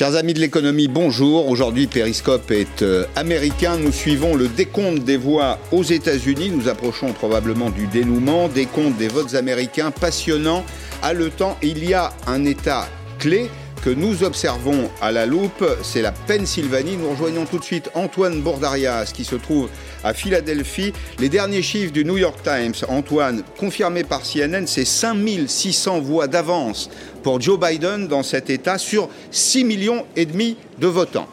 Chers amis de l'économie, bonjour. Aujourd'hui, Periscope est euh, américain. Nous suivons le décompte des voix aux États-Unis. Nous approchons probablement du dénouement. Décompte des votes américains passionnant, haletant. Il y a un État clé que nous observons à la loupe, c'est la Pennsylvanie. Nous rejoignons tout de suite Antoine Bordarias qui se trouve à Philadelphie. Les derniers chiffres du New York Times, Antoine, confirmés par CNN, c'est 5600 voix d'avance pour Joe Biden dans cet État sur 6 millions et demi de votants.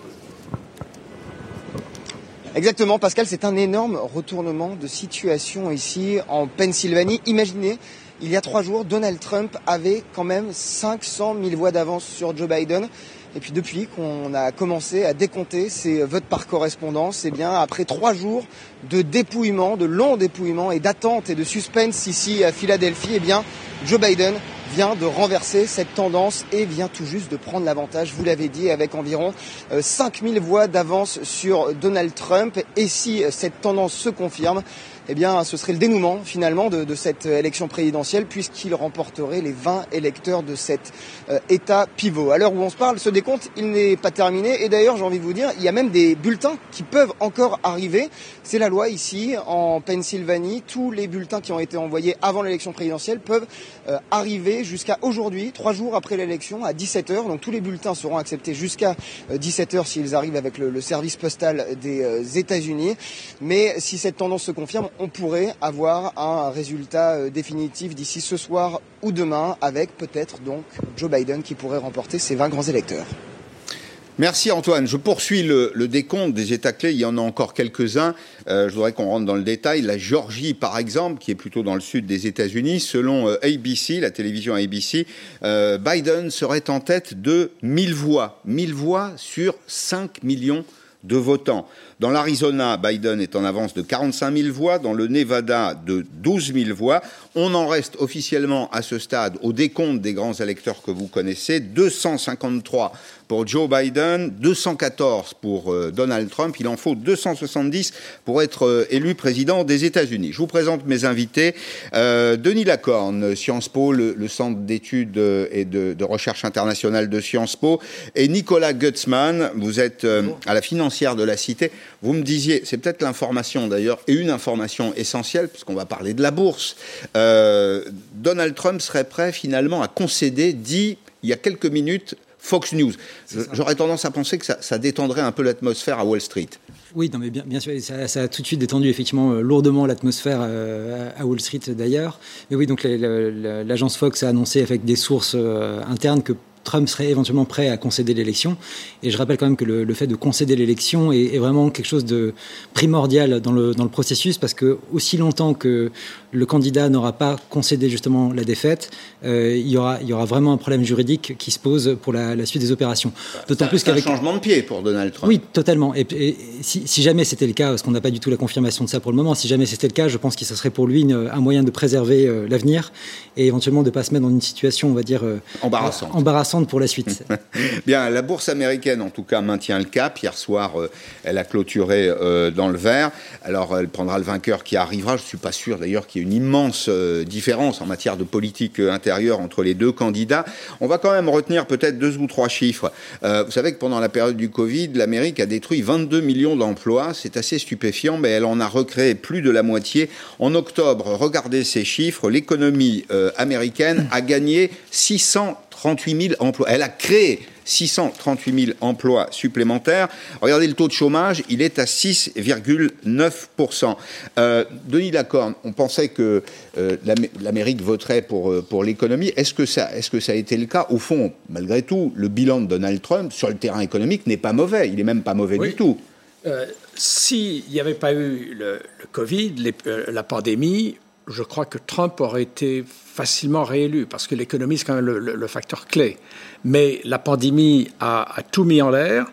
Exactement, Pascal, c'est un énorme retournement de situation ici en Pennsylvanie. Imaginez il y a trois jours, Donald Trump avait quand même 500 000 voix d'avance sur Joe Biden. Et puis depuis qu'on a commencé à décompter ces votes par correspondance, eh bien après trois jours de dépouillement, de long dépouillement et d'attente et de suspense ici à Philadelphie, eh bien Joe Biden vient de renverser cette tendance et vient tout juste de prendre l'avantage, vous l'avez dit, avec environ 5000 euh, voix d'avance sur Donald Trump. Et si cette tendance se confirme, eh bien, ce serait le dénouement finalement de, cette élection présidentielle puisqu'il remporterait les 20 électeurs de cet euh, État pivot. À l'heure où on se parle, ce décompte, il n'est pas terminé et d'ailleurs, j'ai envie de vous dire, il y a même des bulletins qui peuvent encore arriver. C'est la loi ici en Pennsylvanie. Tous les bulletins qui ont été envoyés avant l'élection présidentielle peuvent euh, arriver jusqu'à aujourd'hui, trois jours après l'élection, à 17h. Donc tous les bulletins seront acceptés jusqu'à 17h euh, s'ils arrivent avec le, le, service postal des États-Unis. Mais si cette tendance se confirme, on pourrait avoir un résultat euh, définitif d'ici ce soir ou demain avec peut-être donc Joe Biden qui pourrait remporter ses 20 grands électeurs. Merci Antoine. Je poursuis le, décompte des États clés. Il y en a encore quelques-uns. Euh, je voudrais qu'on rentre dans le détail. La Géorgie, par exemple, qui est plutôt dans le sud des États-Unis, selon euh, ABC, la télévision ABC, Biden serait en tête de 1000 voix. 1000 voix sur 5 millions de votants. Dans l'Arizona, Biden est en avance de 45 000 voix, dans le Nevada de 12 000 voix. On en reste officiellement à ce stade au décompte des grands électeurs que vous connaissez, 253 pour Joe Biden, 214 pour euh, Donald Trump. Il en faut 270 pour être euh, élu président des États-Unis. Je vous présente mes invités. Euh, Denis Lacorne, Sciences Po, le, centre d'études et de, recherche internationale de Sciences Po, et Nicolas Gutzmann, vous êtes à la financière de la Cité. Vous me disiez, c'est peut-être l'information d'ailleurs, et une information essentielle, puisqu'on va parler de la bourse. Donald Trump serait prêt finalement à concéder, dit il y a quelques minutes, Fox News. J'aurais tendance à penser que ça, détendrait un peu l'atmosphère à Wall Street. Oui, non, mais bien, bien sûr, ça, a tout de suite détendu effectivement euh, lourdement l'atmosphère euh, à Wall Street d'ailleurs. Mais oui, donc l'agence Fox a annoncé avec des sources euh, internes que Trump serait éventuellement prêt à concéder l'élection. Et je rappelle quand même que le, fait de concéder l'élection est, vraiment quelque chose de primordial dans le, dans le processus parce que aussi longtemps que le candidat n'aura pas concédé justement la défaite, euh, il, y aura, il y aura vraiment un problème juridique qui se pose pour la, suite des opérations. D'autant plus qu'avec un changement de pied pour Donald Trump. Oui, totalement. Et, si, jamais c'était le cas, parce qu'on n'a pas du tout la confirmation de ça pour le moment, si jamais c'était le cas, je pense que ce serait pour lui un moyen de préserver euh, l'avenir et éventuellement de ne pas se mettre dans une situation, on va dire, euh, embarrassante. embarrassante pour la suite. Bien, la bourse américaine, en tout cas, maintient le cap. Hier soir, euh, elle a clôturé euh, dans le vert. Alors, elle prendra le vainqueur qui arrivera. Je ne suis pas sûr, d'ailleurs, qu'il y ait une immense euh, différence en matière de politique intérieure entre les deux candidats. On va quand même retenir peut-être deux ou trois chiffres. vous savez que pendant la période du Covid, l'Amérique a détruit 22 millions d'emplois. C'est assez stupéfiant, mais elle en a recréé plus de la moitié. En octobre, regardez ces chiffres, l'économie américaine a gagné 600 38 000 emplois. Elle a créé 638 000 emplois supplémentaires. Regardez le taux de chômage, il est à 6,9%. Euh, Denis Lacorne, on pensait que euh, l'Amérique voterait pour, euh, pour l'économie. Est-ce que, ça, est que ça a été le cas? Au fond, malgré tout, le bilan de Donald Trump sur le terrain économique n'est pas mauvais. Il n'est même pas mauvais du tout. S'il n'y avait pas eu le, Covid, la pandémie, je crois que Trump aurait été facilement réélu, parce que l'économie, c'est quand même le, facteur clé. Mais la pandémie a, tout mis en l'air,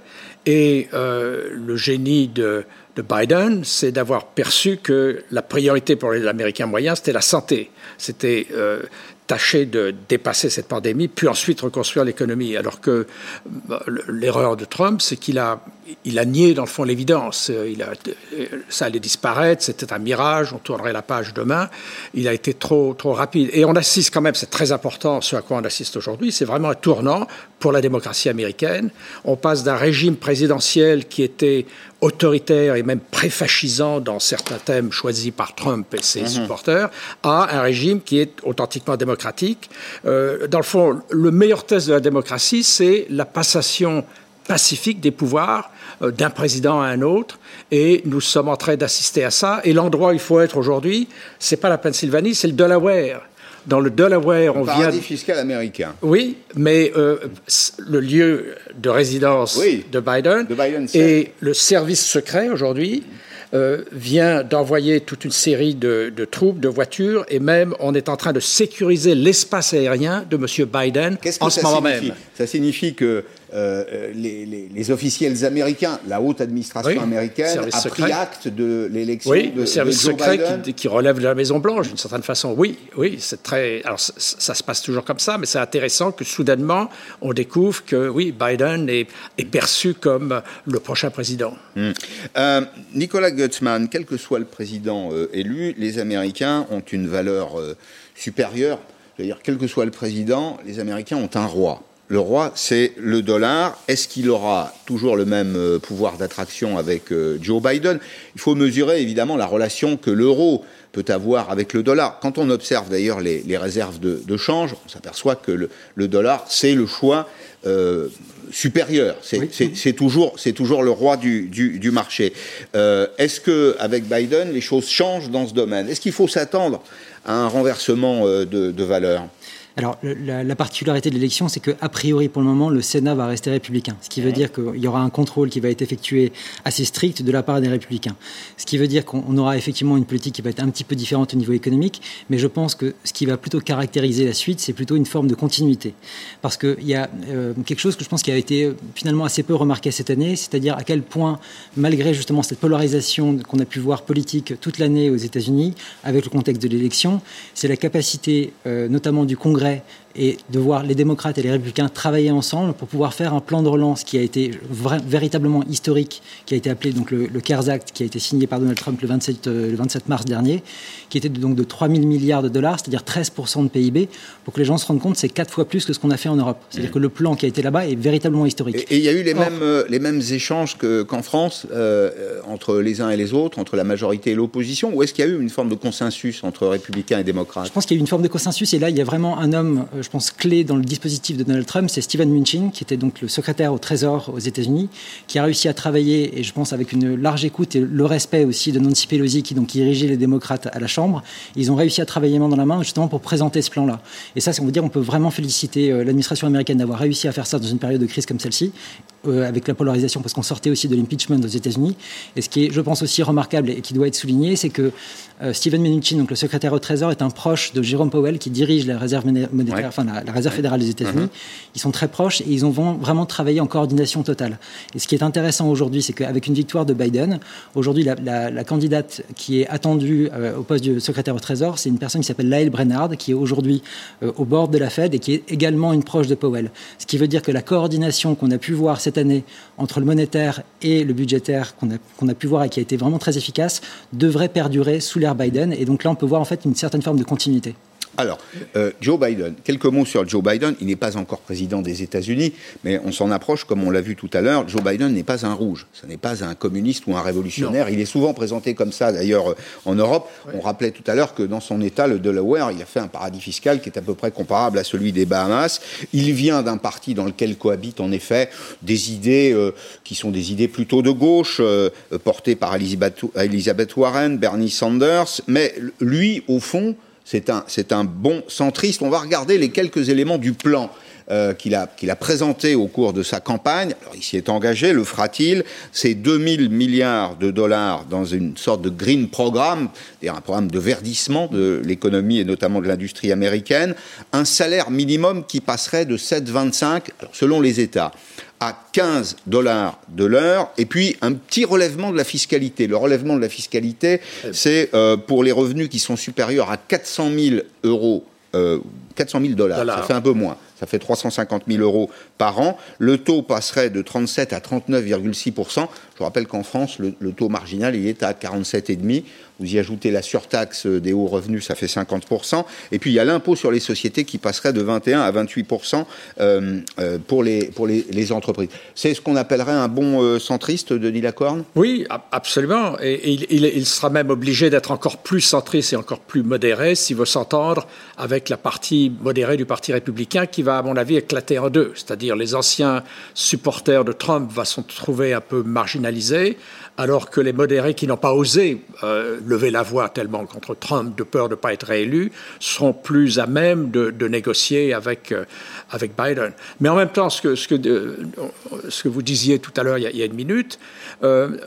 et euh, le génie de, Biden, c'est d'avoir perçu que la priorité pour les Américains moyens, c'était la santé. C'était euh, tâcher de dépasser cette pandémie, puis ensuite reconstruire l'économie. Alors que bah, l'erreur de Trump, c'est qu'il a il a nié dans le fond l'évidence. Il a, ça allait disparaître, c'était un mirage, on tournerait la page demain. Il a été trop, trop rapide. Et on assiste quand même, c'est très important ce à quoi on assiste aujourd'hui, c'est vraiment un tournant pour la démocratie américaine. On passe d'un régime présidentiel qui était autoritaire et même préfascisant dans certains thèmes choisis par Trump et ses mhm. supporters, à un régime qui est authentiquement démocratique. Euh, dans le fond, le meilleur test de la démocratie, c'est la passation pacifique des pouvoirs euh, d'un président à un autre. Et nous sommes en train d'assister à ça. Et l'endroit où il faut être aujourd'hui, c'est pas la Pennsylvanie, c'est le Delaware. Dans le Delaware, on paradis fiscal américain. Oui, mais euh, le lieu de résidence de Biden, et le service secret aujourd'hui euh, vient d'envoyer toute une série de, troupes, de voitures, et même on est en train de sécuriser l'espace aérien de M. Biden en ce moment même. Ça signifie que euh, les, officiels américains, la haute administration américaine, a pris acte de l'élection oui, de, le service secret Qui, relève de la Maison Blanche d'une certaine façon. Oui, oui, c'est très. Alors ça, se passe toujours comme ça, mais c'est intéressant que soudainement on découvre que oui, Biden est, perçu comme le prochain président. Hmm. Euh, Nicolas Gutzmann, quel que soit le président euh, élu, les Américains ont une valeur supérieure. C'est-à-dire, quel que soit le président, les Américains ont un roi le roi, c'est le dollar. Est-ce qu'il aura toujours le même euh, pouvoir d'attraction avec euh, Joe Biden? Il faut mesurer évidemment la relation que l'euro peut avoir avec le dollar. Quand on observe d'ailleurs les, réserves de, change, on s'aperçoit que le, dollar, c'est le choix euh, supérieur. C'est toujours, toujours le roi du, marché. Est-ce que avec Biden, les choses changent dans ce domaine? Est-ce qu'il faut s'attendre à un renversement de, de valeur? Alors, la, particularité de l'élection, c'est qu'a priori, pour le moment, le Sénat va rester républicain. Ce qui veut dire qu'il y aura un contrôle qui va être effectué assez strict de la part des républicains. Ce qui veut dire qu'on aura effectivement une politique qui va être un petit peu différente au niveau économique, mais je pense que ce qui va plutôt caractériser la suite, c'est plutôt une forme de continuité. Parce qu'il y a euh, quelque chose que je pense qui a été euh, finalement assez peu remarqué cette année, c'est-à-dire à quel point, malgré justement cette polarisation qu'on a pu voir politique toute l'année aux États-Unis, avec le contexte de l'élection, c'est la capacité, euh, notamment du Congrès, đây et de voir les démocrates et les républicains travailler ensemble pour pouvoir faire un plan de relance qui a été véritablement historique, qui a été appelé donc le, CARES Act, qui a été signé par Donald Trump le 27, euh, le 27 mars dernier, qui était donc de 3 000 milliards de dollars, c'est-à-dire 13% de PIB, pour que les gens se rendent compte c'est quatre fois plus que ce qu'on a fait en Europe. C'est-à-dire mmh. que le plan qui a été là-bas est véritablement historique. Et il y a eu les, mêmes, euh, les mêmes échanges qu'en France euh, entre les uns et les autres, entre la majorité et l'opposition, ou est-ce qu'il y a eu une forme de consensus entre républicains et démocrates? Je pense qu'il y a eu une forme de consensus, et là il y a vraiment un homme je pense, clé dans le dispositif de Donald Trump, c'est Steven Mnuchin, qui était donc le secrétaire au Trésor aux États-Unis, qui a réussi à travailler, et je pense avec une large écoute et le respect aussi de Nancy Pelosi, qui donc dirigeait les démocrates à la Chambre. Ils ont réussi à travailler main dans la main justement pour présenter ce plan-là. Et ça, on veut dire, on peut vraiment féliciter euh, l'administration américaine d'avoir réussi à faire ça dans une période de crise comme celle-ci, euh, avec la polarisation, parce qu'on sortait aussi de l'impeachment aux États-Unis. Et ce qui est, je pense, aussi remarquable et qui doit être souligné, c'est que euh, Steven Mnuchin, donc le secrétaire au Trésor, est un proche de Jérôme Powell, qui dirige la réserve monétaire, enfin la, réserve fédérale des États-Unis. Uh-huh. Ils sont très proches et ils ont vraiment travaillé en coordination totale. Et ce qui est intéressant aujourd'hui, c'est qu'avec une victoire de Biden, aujourd'hui la, candidate qui est attendue euh, au poste de secrétaire au Trésor, c'est une personne qui s'appelle Lael Brennard, qui est aujourd'hui euh, au bord de la Fed et qui est également une proche de Powell. Ce qui veut dire que la coordination qu'on a pu voir cette entre le monétaire et le budgétaire qu'on a, qu'on a pu voir et qui a été vraiment très efficace devrait perdurer sous l'ère Biden. Et donc là, on peut voir en fait une certaine forme de continuité. Alors, euh, Joe Biden, quelques mots sur Joe Biden. Il n'est pas encore président des États-Unis, mais on s'en approche, comme on l'a vu tout à l'heure. Joe Biden n'est pas un rouge, ce n'est pas un communiste ou un révolutionnaire. Il est souvent présenté comme ça, d'ailleurs, euh, en Europe. On rappelait tout à l'heure que dans son État, le Delaware, il a fait un paradis fiscal qui est à peu près comparable à celui des Bahamas. Il vient d'un parti dans lequel cohabitent en effet des idées euh, qui sont des idées plutôt de gauche, portées par Elizabeth Warren, Bernie Sanders, mais lui, au fond, c'est un, bon centriste. On va regarder les quelques éléments du plan. Euh, qu'il a, qu'il présenté au cours de sa campagne. Alors, il s'y est engagé, le fera-t-il? C'est 2000 milliards de dollars dans une sorte de green programme, un programme de verdissement de l'économie et notamment de l'industrie américaine, un salaire minimum qui passerait de 7,25 selon les États à 15 dollars de l'heure, et puis un petit relèvement de la fiscalité. Le relèvement de la fiscalité, c'est euh, pour les revenus qui sont supérieurs à 400 000 euros, 400 000 dollars, ça fait un peu moins. ça fait 350 000 euros par an. Le taux passerait de 37 à 39,6 Je rappelle qu'en France, le, taux marginal il est à 47,5 vous y ajoutez la surtaxe des hauts revenus, ça fait 50%. Et puis il y a l'impôt sur les sociétés qui passerait de 21 à 28% euh, euh, pour, les, pour les, entreprises. C'est ce qu'on appellerait un bon euh, centriste, Denis Lacorne? Oui, absolument. Et, il, sera même obligé d'être encore plus centriste et encore plus modéré s'il veut s'entendre avec la partie modérée du Parti républicain qui va, à mon avis, éclater en deux. C'est-à-dire les anciens supporters de Trump vont se trouver un peu marginalisés alors que les modérés qui n'ont pas osé euh, lever la voix tellement contre Trump de peur de ne pas être réélu seront plus à même de, de négocier avec, euh, avec Biden. Mais en même temps, ce que, ce que, euh, ce que vous disiez tout à l'heure il, il, y a une minute,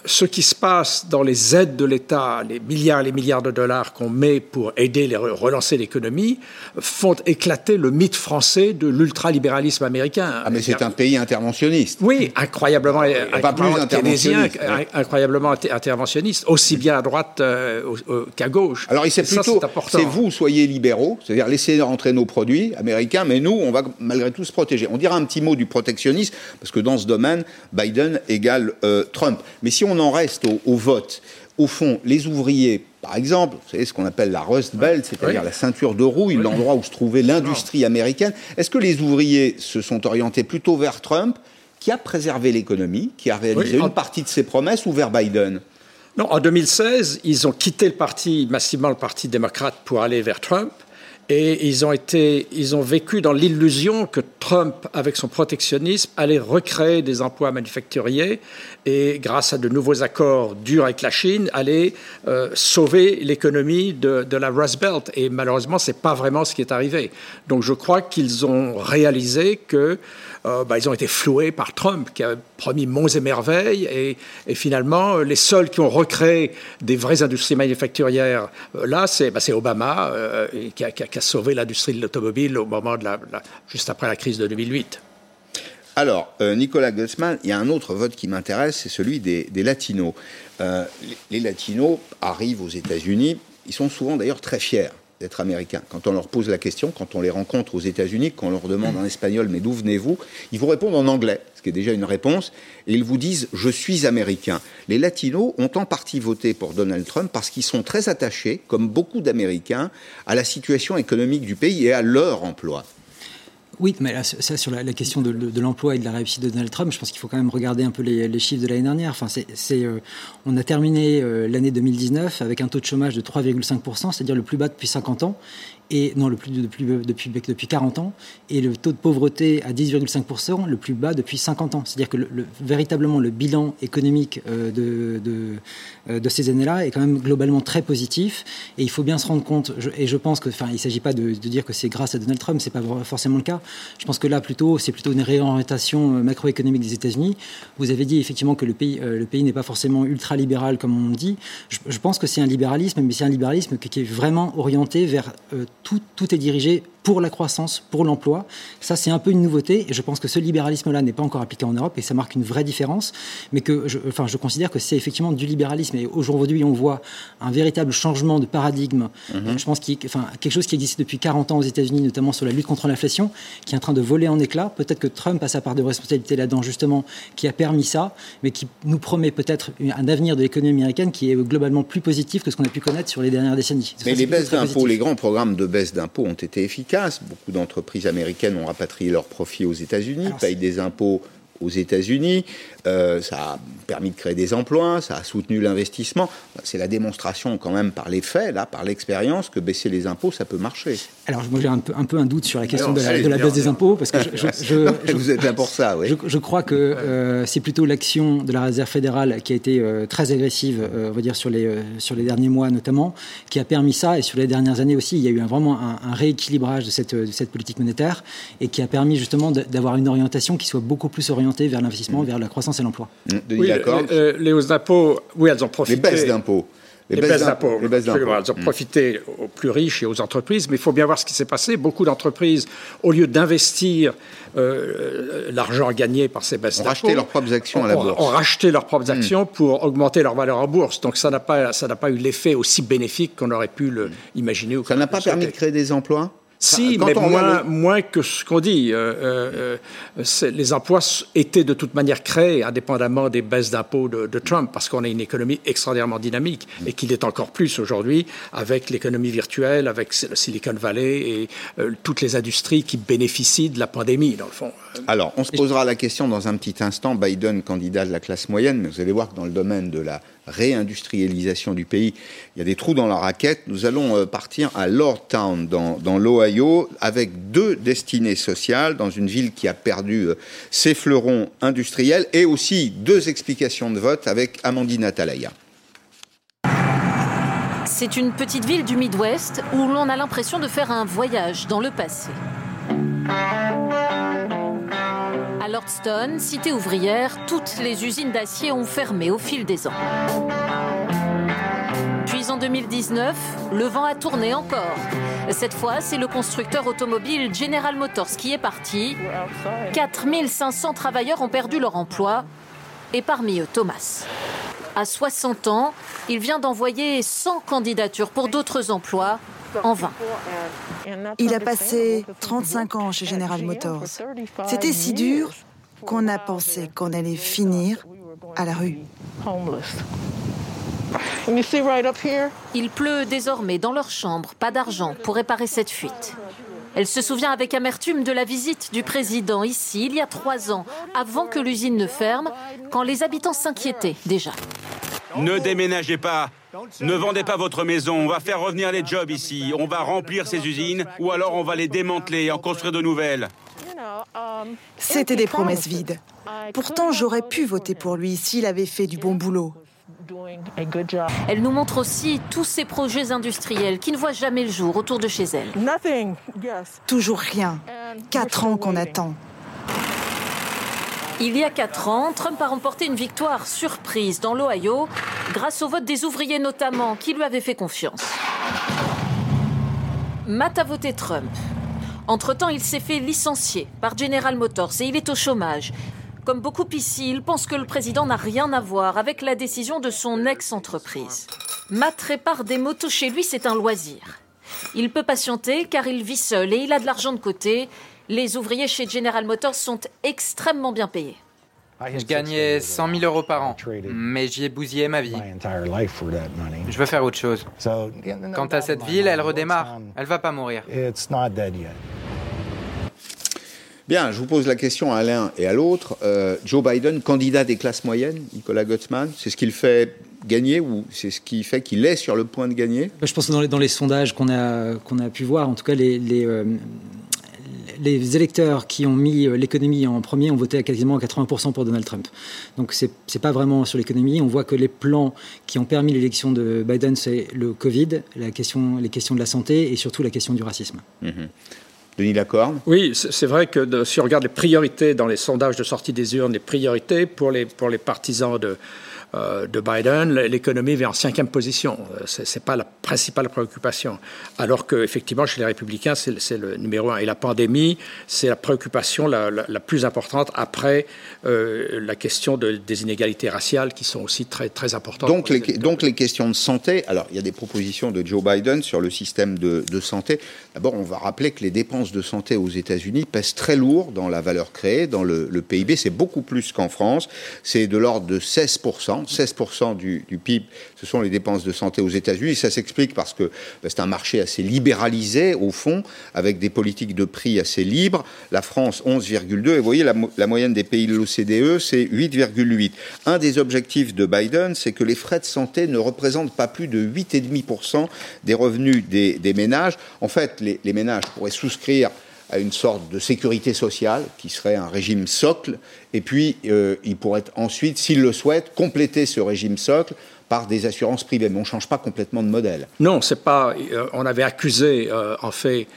ce qui se passe dans les aides de l'État, les milliards et les milliards de dollars qu'on met pour aider les relancer l'économie, font éclater le mythe français de l'ultralibéralisme américain. Ah mais c'est un pays interventionniste. Oui, incroyablement, pas plus interventionniste. incroyablement interventionniste, aussi bien à droite euh, qu'à gauche. Alors il c'est plutôt, c'est vous soyez libéraux, c'est-à-dire laissez rentrer nos produits américains, mais nous on va malgré tout se protéger. On dira un petit mot du protectionnisme parce que dans ce domaine, Biden égale euh, Trump. Mais si on en reste au, au vote, au fond, les ouvriers, par exemple, vous savez ce qu'on appelle la Rust Belt, c'est-à-dire oui. la ceinture de rouille, oui. l'endroit où se trouvait l'industrie américaine, est-ce que les ouvriers se sont orientés plutôt vers Trump, qui a préservé l'économie, qui a réalisé oui. une partie de ses promesses, ou vers Biden? Non, en 2016, ils ont quitté le parti, massivement le Parti démocrate, pour aller vers Trump. Et ils ont, été, ils ont vécu dans l'illusion que Trump, avec son protectionnisme, allait recréer des emplois manufacturiers et, grâce à de nouveaux accords durs avec la Chine, allait euh, sauver l'économie de, de, la Rust Belt. Et malheureusement, ce n'est pas vraiment ce qui est arrivé. Donc je crois qu'ils ont réalisé que euh, bah, ils ont été floués par Trump, qui a promis monts et merveilles, et, finalement, les seuls qui ont recréé des vraies industries manufacturières, euh, là, c'est bah, Obama, euh, qui, a, sauvé l'industrie de l'automobile au moment de la, juste après la crise de 2008. Alors, euh, Nicolas Gutzmann, il y a un autre vote qui m'intéresse, c'est celui des, latinos. Euh, les latinos arrivent aux États-Unis, ils sont souvent d'ailleurs très fiers d'être américains. Quand on leur pose la question, quand on les rencontre aux États-Unis, qu'on leur demande en espagnol mais d'où venez-vous, ils vous répondent en anglais, ce qui est déjà une réponse, et ils vous disent je suis américain. Les latinos ont en partie voté pour Donald Trump parce qu'ils sont très attachés, comme beaucoup d'Américains, à la situation économique du pays et à leur emploi. Oui, mais là, ça, sur la, question de, l'emploi et de la réussite de Donald Trump, je pense qu'il faut quand même regarder un peu les, chiffres de l'année dernière. Enfin, c'est, euh, on a terminé euh, l'année 2019 avec un taux de chômage de 3,5%, c'est-à-dire le plus bas depuis 50 ans, et non, le plus depuis, depuis, depuis 40 ans, et le taux de pauvreté à 10,5%, le plus bas depuis 50 ans. C'est-à-dire que le, le, véritablement le bilan économique euh, de, de, euh, de, ces années-là est quand même globalement très positif, et il faut bien se rendre compte, je, et je pense que, il ne s'agit pas de, de, dire que c'est grâce à Donald Trump, c'est pas forcément le cas. Je pense que là, plutôt, c'est plutôt une réorientation euh, macroéconomique des États-Unis. Vous avez dit effectivement que le pays, euh, le pays n'est pas forcément ultra-libéral, comme on dit. Je, pense que c'est un libéralisme, mais c'est un libéralisme qui, qui, est vraiment orienté vers euh, tout, tout est dirigé pour la croissance, pour l'emploi. Ça, c'est un peu une nouveauté, et je pense que ce libéralisme-là n'est pas encore appliqué en Europe, et ça marque une vraie différence, mais que je, enfin, je considère que c'est effectivement du libéralisme, et aujourd'hui, on voit un véritable changement de paradigme, -hmm. je pense, qui, enfin, quelque chose qui existe depuis 40 ans aux États-Unis, notamment sur la lutte contre l'inflation, qui est en train de voler en éclats. Peut-être que Trump a sa part de responsabilité là-dedans, justement, qui a permis ça, mais qui nous promet peut-être un avenir de l'économie américaine qui est globalement plus positif que ce qu'on a pu connaître sur les dernières décennies. Mais les baisses d'impôts, les grands programmes de baisse d'impôts ont été efficaces Beaucoup d'entreprises américaines ont rapatrié leurs profits aux États-Unis, payent des impôts aux États-Unis. Euh, ça a permis de créer des emplois, ça a soutenu l'investissement. C'est la démonstration quand même par les faits, là, par l'expérience, que baisser les impôts, ça peut marcher. Alors moi j'ai un peu, un peu un doute sur la question non, de la, de la baisse des impôts, parce que je, je, je, non, vous êtes là pour ça, oui. Je, crois que euh, c'est plutôt l'action de la Réserve fédérale qui a été euh, très agressive, on va dire sur les, sur les derniers mois notamment, qui a permis ça, et sur les dernières années aussi, il y a eu un, vraiment un, un, rééquilibrage de cette, de cette politique monétaire, et qui a permis justement d'avoir une orientation qui soit beaucoup plus orientée vers l'investissement, mmh. vers la croissance et l'emploi. Mmh. Oui, les, les hausses d'impôts, oui, elles ont profité. Les baisses d'impôts. Les, les baisses d'impôts. Elles ont profité mmh. aux plus riches et aux entreprises, mais il faut bien voir ce qui s'est passé. Beaucoup d'entreprises, au lieu d'investir euh, l'argent gagné par ces baisses d'impôts, ont racheté leurs propres actions à la bourse. Ont racheté leurs propres actions mmh. pour augmenter leur valeur en bourse. Donc ça n'a pas, ça n'a pas eu l'effet aussi bénéfique qu'on aurait pu le, imaginer. ça n'a pas permis de créer des emplois? Si, mais moins, que ce qu'on dit. Euh, euh, les emplois étaient de toute manière créés, indépendamment des baisses d'impôts de, Trump, parce qu'on a une économie extraordinairement dynamique et qu'il est encore plus aujourd'hui avec l'économie virtuelle, avec le Silicon Valley et toutes les industries qui bénéficient de la pandémie, dans le fond. Alors, on se posera la question dans un petit instant. Biden, candidat de la classe moyenne, mais vous allez voir que dans le domaine de la réindustrialisation du pays, il y a des trous dans la raquette. Nous allons euh, partir à Lordtown, dans, dans l'Ohio, avec deux destinées sociales, dans une ville qui a perdu euh, ses fleurons industriels, et aussi deux explications de vote avec Amandine Atalaya. C'est une petite ville du Midwest où l'on a l'impression de faire un voyage dans le passé. Cité ouvrière, toutes les usines d'acier ont fermé au fil des ans. Puis en 2019, le vent a tourné encore. Cette fois, c'est le constructeur automobile General Motors qui est parti. 4500 travailleurs ont perdu leur emploi, et parmi eux Thomas. À 60 ans, il vient d'envoyer 100 candidatures pour d'autres emplois en vain. Il a passé 35 ans chez General Motors. C'était si dur qu'on a pensé qu'on allait finir à la rue. Il pleut désormais dans leur chambre, pas d'argent pour réparer cette fuite. Elle se souvient avec amertume de la visite du président ici il y a trois ans, avant que l'usine ne ferme, quand les habitants s'inquiétaient déjà. Ne déménagez pas. Ne vendez pas votre maison. On va faire revenir les jobs ici. On va remplir ces usines ou alors on va les démanteler et en construire de nouvelles. C'était des promesses vides. Pourtant, j'aurais pu voter pour lui s'il avait fait du bon boulot. Elle nous montre aussi tous ces projets industriels qui ne voient jamais le jour autour de chez elle. Toujours rien. Quatre ans qu'on attend. Il y a quatre ans, Trump a remporté une victoire surprise dans l'Ohio grâce au vote des ouvriers notamment qui lui avaient fait confiance. Matt a voté Trump. Entre-temps, il s'est fait licencier par General Motors et il est au chômage. Comme beaucoup ici, il pense que le président n'a rien à voir avec la décision de son ex-entreprise. Matt répare des motos chez lui, c'est un loisir. Il peut patienter car il vit seul et il a de l'argent de côté. Les ouvriers chez General Motors sont extrêmement bien payés. Je gagnais 100 000 euros par an, mais j'y ai bousillé ma vie. Je veux faire autre chose. Quant à cette ville, elle redémarre. Elle va pas mourir. Bien, je vous pose la question à l'un et à l'autre. Euh, Joe Biden, candidat des classes moyennes, Nicolas Gottsman, c'est ce qu'il fait gagner ou c'est ce qui fait qu'il est sur le point de gagner? Je pense que dans les, dans les sondages qu'on a, qu'on a pu voir, en tout cas, les, les, euh, les électeurs qui ont mis euh, l'économie en premier ont voté à quasiment 80% pour Donald Trump. Donc c'est n'est pas vraiment sur l'économie. On voit que les plans qui ont permis l'élection de Biden, c'est le Covid, la question, les questions de la santé et surtout la question du racisme. Mm-hmm. Denis Lacorne. Oui, c'est vrai que si on regarde les priorités dans les sondages de sortie des urnes, les priorités pour les, pour les partisans de, de Biden, l'économie vient en cinquième position. Euh, Ce n'est pas la principale préoccupation. Alors qu'effectivement, chez les républicains, c'est le numéro un. Et la pandémie, c'est la préoccupation la, plus importante après euh, la question de, des inégalités raciales qui sont aussi très, très importantes. Donc les, donc les questions de santé, alors il y a des propositions de Joe Biden sur le système de, de santé. D'abord, on va rappeler que les dépenses de santé aux États-Unis pèsent très lourd dans la valeur créée, dans le, le PIB. C'est beaucoup plus qu'en France. C'est de l'ordre de 16%. 16% du, PIB, ce sont les dépenses de santé aux États-Unis. Ça s'explique parce que bah, c'est un marché assez libéralisé, au fond, avec des politiques de prix assez libres. La France, 11,2. Et vous voyez, la, moyenne des pays de l'OCDE, c'est 8,8. Un des objectifs de Biden, c'est que les frais de santé ne représentent pas plus de 8,5% des revenus des, ménages. En fait, les, les ménages pourraient souscrire à une sorte de sécurité sociale qui serait un régime socle. Et puis, euh, il pourrait ensuite, s'il le souhaite, compléter ce régime socle par des assurances privées. Mais on ne change pas complètement de modèle. Non, c'est pas. Euh, on avait accusé, euh, en fait,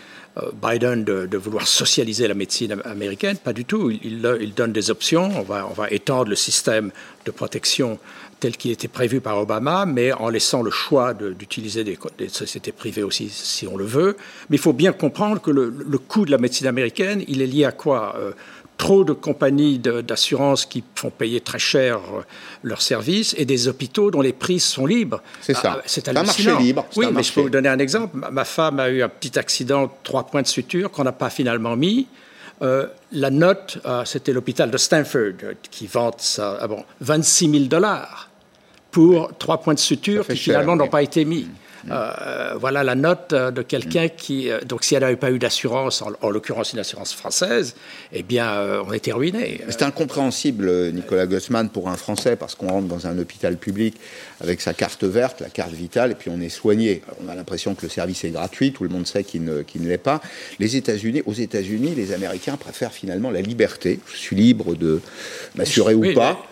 Biden de, vouloir socialiser la médecine américaine. Pas du tout. Il, donne des options. On va, on va étendre le système de protection tel qu'il était prévu par Obama, mais en laissant le choix d'utiliser des, sociétés privées aussi, si on le veut. Mais il faut bien comprendre que le, coût de la médecine américaine, il est lié à quoi trop de compagnies d'assurance qui font payer très cher euh, leurs services et des hôpitaux dont les prix sont libres. C'est ça. Ah, c'est un marché libre. Oui, mais je peux vous donner un exemple. Ma femme a eu un petit accident, trois points de suture qu'on n'a pas finalement mis. Euh, la note, euh, c'était l'hôpital de Stanford qui vante ça, ah bon, 26 000 dollars pour trois points de suture qui finalement n'ont pas été mis. Euh, voilà la note euh, de quelqu'un qui, euh, donc si elle n'avait pas eu d'assurance, en, l'occurrence une assurance française, eh bien, on était ruiné. C'est incompréhensible, Nicolas Gossman, pour un Français, parce qu'on rentre dans un hôpital public avec sa carte verte, la carte vitale, et puis on est soigné. On a l'impression que le service est gratuit, tout le monde sait qu'il ne, ne l'est pas. Les États-Unis, aux États-Unis, les Américains préfèrent finalement la liberté. Je suis libre de m'assurer ou pas.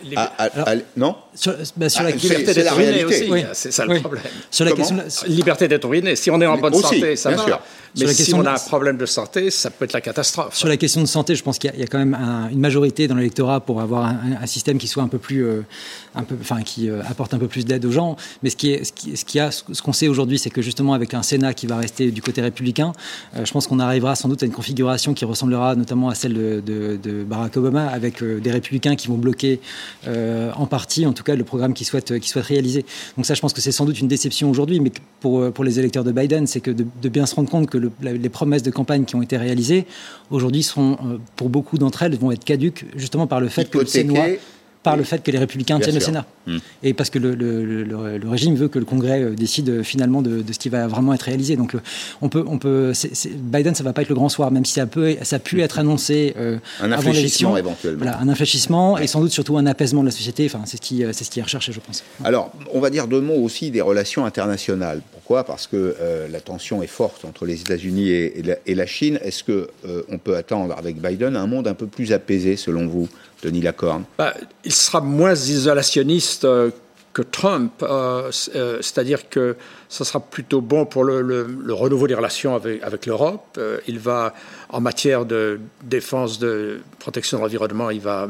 non? Sur, bah, sur ah, la liberté d'être ruiné aussi, c'est ça le problème. Sur la question, liberté d'être ruiné. Si on est en bonne santé, ça va. Sûr. Mais si on a un problème de santé, ça peut être la catastrophe. Sur la question de santé, je pense qu'il y, a quand même une majorité dans l'électorat pour avoir un, système qui soit un peu plus, euh, un peu, enfin, qui euh, apporte un peu plus d'aide aux gens. Mais ce qui est, ce qui, ce qui a, ce qu'on sait aujourd'hui, c'est que justement avec un Sénat qui va rester du côté républicain, euh, je pense qu'on arrivera sans doute à une configuration qui ressemblera notamment à celle de, de, Barack Obama, avec des républicains qui vont bloquer en partie, en tout cas, le programme qui souhaite, souhaite réaliser. Donc ça, je pense que c'est sans doute une déception aujourd'hui, mais pour, pour les électeurs de Biden, c'est que de, bien se rendre compte que le les promesses de campagne qui ont été réalisées, aujourd'hui, seront, euh, pour beaucoup d'entre elles, vont être caduques justement par le fait que le Sénat par le fait que les républicains tiennent le Sénat. Hmm. Et parce que le, régime veut que le Congrès euh, décide euh, finalement de, ce qui va vraiment être réalisé. Donc on peut, on peut, Biden, ça va pas être le grand soir, même si ça, peut, ça a pu être annoncé un avant l'élection. éventuellement. Voilà, un infléchissement et sans doute surtout un apaisement de la société. Enfin, c'est ce qui, c'est ce qui est recherché, je pense. Alors, on va dire deux mots aussi des relations internationales. Pourquoi? Parce que euh, la tension est forte entre les États-Unis et, la, Chine. Est-ce que euh, on peut attendre avec Biden un monde un peu plus apaisé, selon vous, Bah, Il sera moins isolationniste euh, que Trump, c'est-à-dire que ce sera plutôt bon pour le, renouveau des relations avec, avec l'Europe. il va, en matière de défense, de protection de l'environnement, il va